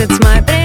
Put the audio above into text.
it's my baby.